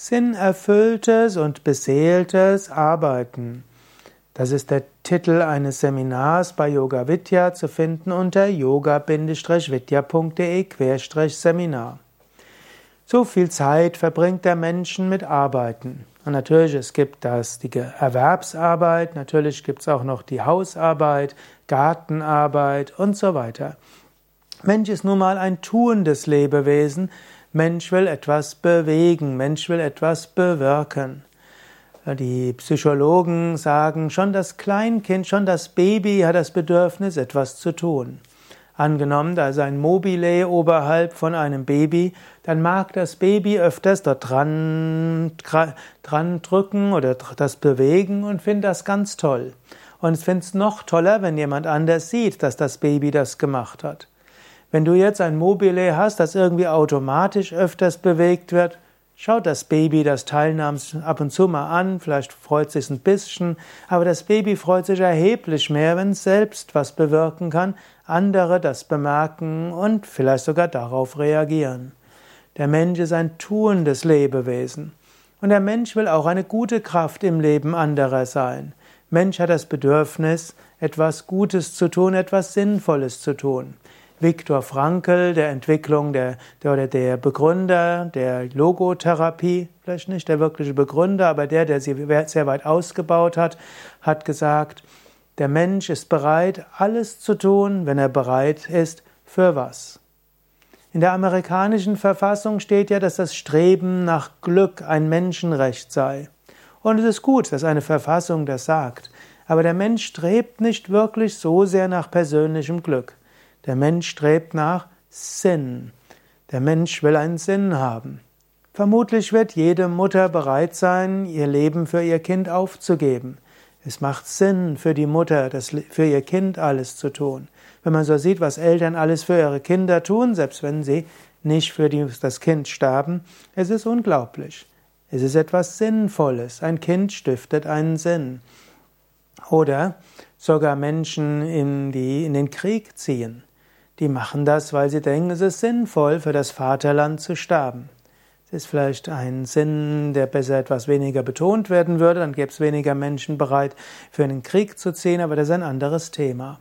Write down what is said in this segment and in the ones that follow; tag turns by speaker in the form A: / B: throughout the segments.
A: Sinnerfülltes und beseeltes Arbeiten. Das ist der Titel eines Seminars bei Yoga Vidya zu finden unter yoga-vidya.de-seminar. So viel Zeit verbringt der Mensch mit Arbeiten. Und natürlich, es gibt das, die Erwerbsarbeit, natürlich gibt es auch noch die Hausarbeit, Gartenarbeit und so weiter. Mensch ist nun mal ein tuendes Lebewesen, Mensch will etwas bewegen, Mensch will etwas bewirken. Die Psychologen sagen, schon das Kleinkind, schon das Baby hat das Bedürfnis, etwas zu tun. Angenommen, da ist ein Mobile oberhalb von einem Baby, dann mag das Baby öfters dort dran, dran drücken oder das bewegen und findet das ganz toll. Und es findet es noch toller, wenn jemand anders sieht, dass das Baby das gemacht hat. Wenn du jetzt ein Mobile hast, das irgendwie automatisch öfters bewegt wird, schaut das Baby das Teilnahms ab und zu mal an, vielleicht freut sich ein bisschen, aber das Baby freut sich erheblich mehr, wenn es selbst was bewirken kann, andere das bemerken und vielleicht sogar darauf reagieren. Der Mensch ist ein tuendes Lebewesen. Und der Mensch will auch eine gute Kraft im Leben anderer sein. Mensch hat das Bedürfnis, etwas Gutes zu tun, etwas Sinnvolles zu tun. Viktor Frankl, der Entwicklung der, der, der Begründer der Logotherapie, vielleicht nicht der wirkliche Begründer, aber der, der sie sehr weit ausgebaut hat, hat gesagt, der Mensch ist bereit, alles zu tun, wenn er bereit ist, für was. In der amerikanischen Verfassung steht ja, dass das Streben nach Glück ein Menschenrecht sei. Und es ist gut, dass eine Verfassung das sagt. Aber der Mensch strebt nicht wirklich so sehr nach persönlichem Glück. Der Mensch strebt nach Sinn. Der Mensch will einen Sinn haben. Vermutlich wird jede Mutter bereit sein, ihr Leben für ihr Kind aufzugeben. Es macht Sinn für die Mutter, das für ihr Kind alles zu tun. Wenn man so sieht, was Eltern alles für ihre Kinder tun, selbst wenn sie nicht für die, das Kind sterben, es ist unglaublich. Es ist etwas Sinnvolles. Ein Kind stiftet einen Sinn. Oder sogar Menschen in, die in den Krieg ziehen. Die machen das, weil sie denken, es ist sinnvoll, für das Vaterland zu sterben. Es ist vielleicht ein Sinn, der besser etwas weniger betont werden würde, dann gäbe es weniger Menschen bereit, für einen Krieg zu ziehen, aber das ist ein anderes Thema.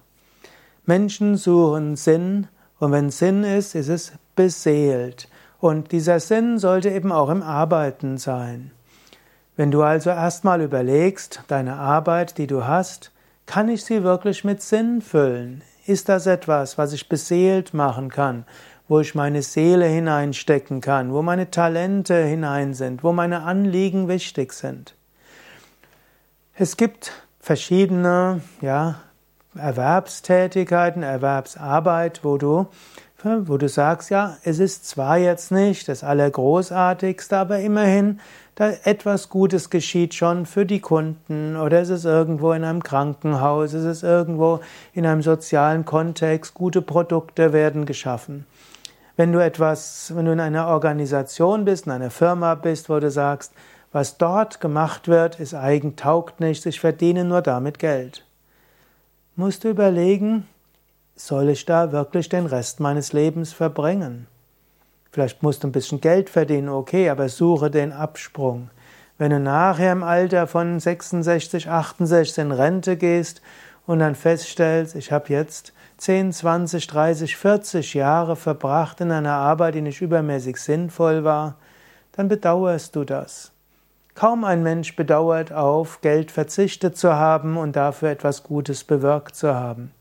A: Menschen suchen Sinn und wenn Sinn ist, ist es beseelt. Und dieser Sinn sollte eben auch im Arbeiten sein. Wenn du also erstmal überlegst, deine Arbeit, die du hast, kann ich sie wirklich mit Sinn füllen? Ist das etwas, was ich beseelt machen kann, wo ich meine Seele hineinstecken kann, wo meine Talente hinein sind, wo meine Anliegen wichtig sind? Es gibt verschiedene, ja, Erwerbstätigkeiten, Erwerbsarbeit, wo du wo du sagst, ja, es ist zwar jetzt nicht das Allergroßartigste, aber immerhin, da etwas Gutes geschieht schon für die Kunden oder es ist irgendwo in einem Krankenhaus, es ist irgendwo in einem sozialen Kontext, gute Produkte werden geschaffen. Wenn du etwas, wenn du in einer Organisation bist, in einer Firma bist, wo du sagst, was dort gemacht wird, ist eigen, taugt nichts, ich verdiene nur damit Geld. Musst du überlegen, soll ich da wirklich den Rest meines Lebens verbringen? Vielleicht musst du ein bisschen Geld verdienen, okay, aber suche den Absprung. Wenn du nachher im Alter von 66, 68 in Rente gehst und dann feststellst, ich habe jetzt 10, 20, 30, 40 Jahre verbracht in einer Arbeit, die nicht übermäßig sinnvoll war, dann bedauerst du das. Kaum ein Mensch bedauert auf, Geld verzichtet zu haben und dafür etwas Gutes bewirkt zu haben.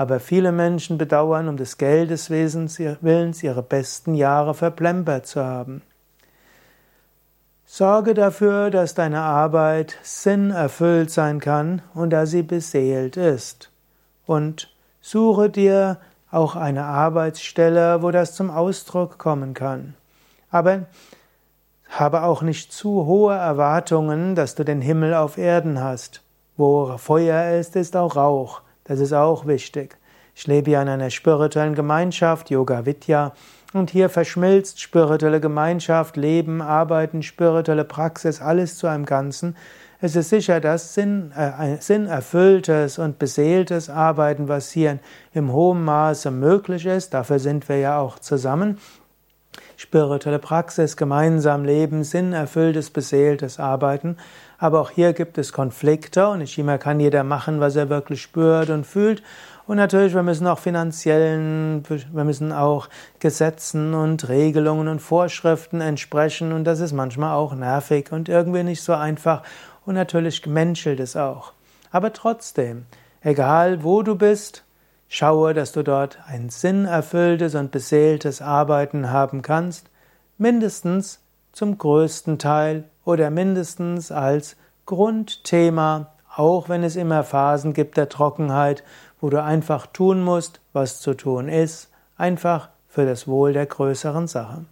A: Aber viele Menschen bedauern um des Geldes Willens ihre besten Jahre verplempert zu haben. Sorge dafür, dass deine Arbeit sinnerfüllt sein kann und dass sie beseelt ist. Und suche dir auch eine Arbeitsstelle, wo das zum Ausdruck kommen kann. Aber habe auch nicht zu hohe Erwartungen, dass du den Himmel auf Erden hast. Wo Feuer ist, ist auch Rauch. Das ist auch wichtig. Ich lebe ja in einer spirituellen Gemeinschaft, Yoga Vidya, und hier verschmilzt spirituelle Gemeinschaft, Leben, Arbeiten, spirituelle Praxis, alles zu einem Ganzen. Es ist sicher, dass Sinn, äh, sinnerfülltes und beseeltes Arbeiten, was hier im hohen Maße möglich ist, dafür sind wir ja auch zusammen. Spirituelle Praxis, gemeinsam leben, sinnerfülltes, beseeltes Arbeiten. Aber auch hier gibt es Konflikte und nicht immer kann jeder machen, was er wirklich spürt und fühlt. Und natürlich, wir müssen auch finanziellen, wir müssen auch Gesetzen und Regelungen und Vorschriften entsprechen und das ist manchmal auch nervig und irgendwie nicht so einfach und natürlich menschelt es auch. Aber trotzdem, egal wo du bist, Schaue, dass du dort ein sinnerfülltes und beseeltes Arbeiten haben kannst, mindestens zum größten Teil oder mindestens als Grundthema, auch wenn es immer Phasen gibt der Trockenheit, wo du einfach tun musst, was zu tun ist, einfach für das Wohl der größeren Sache.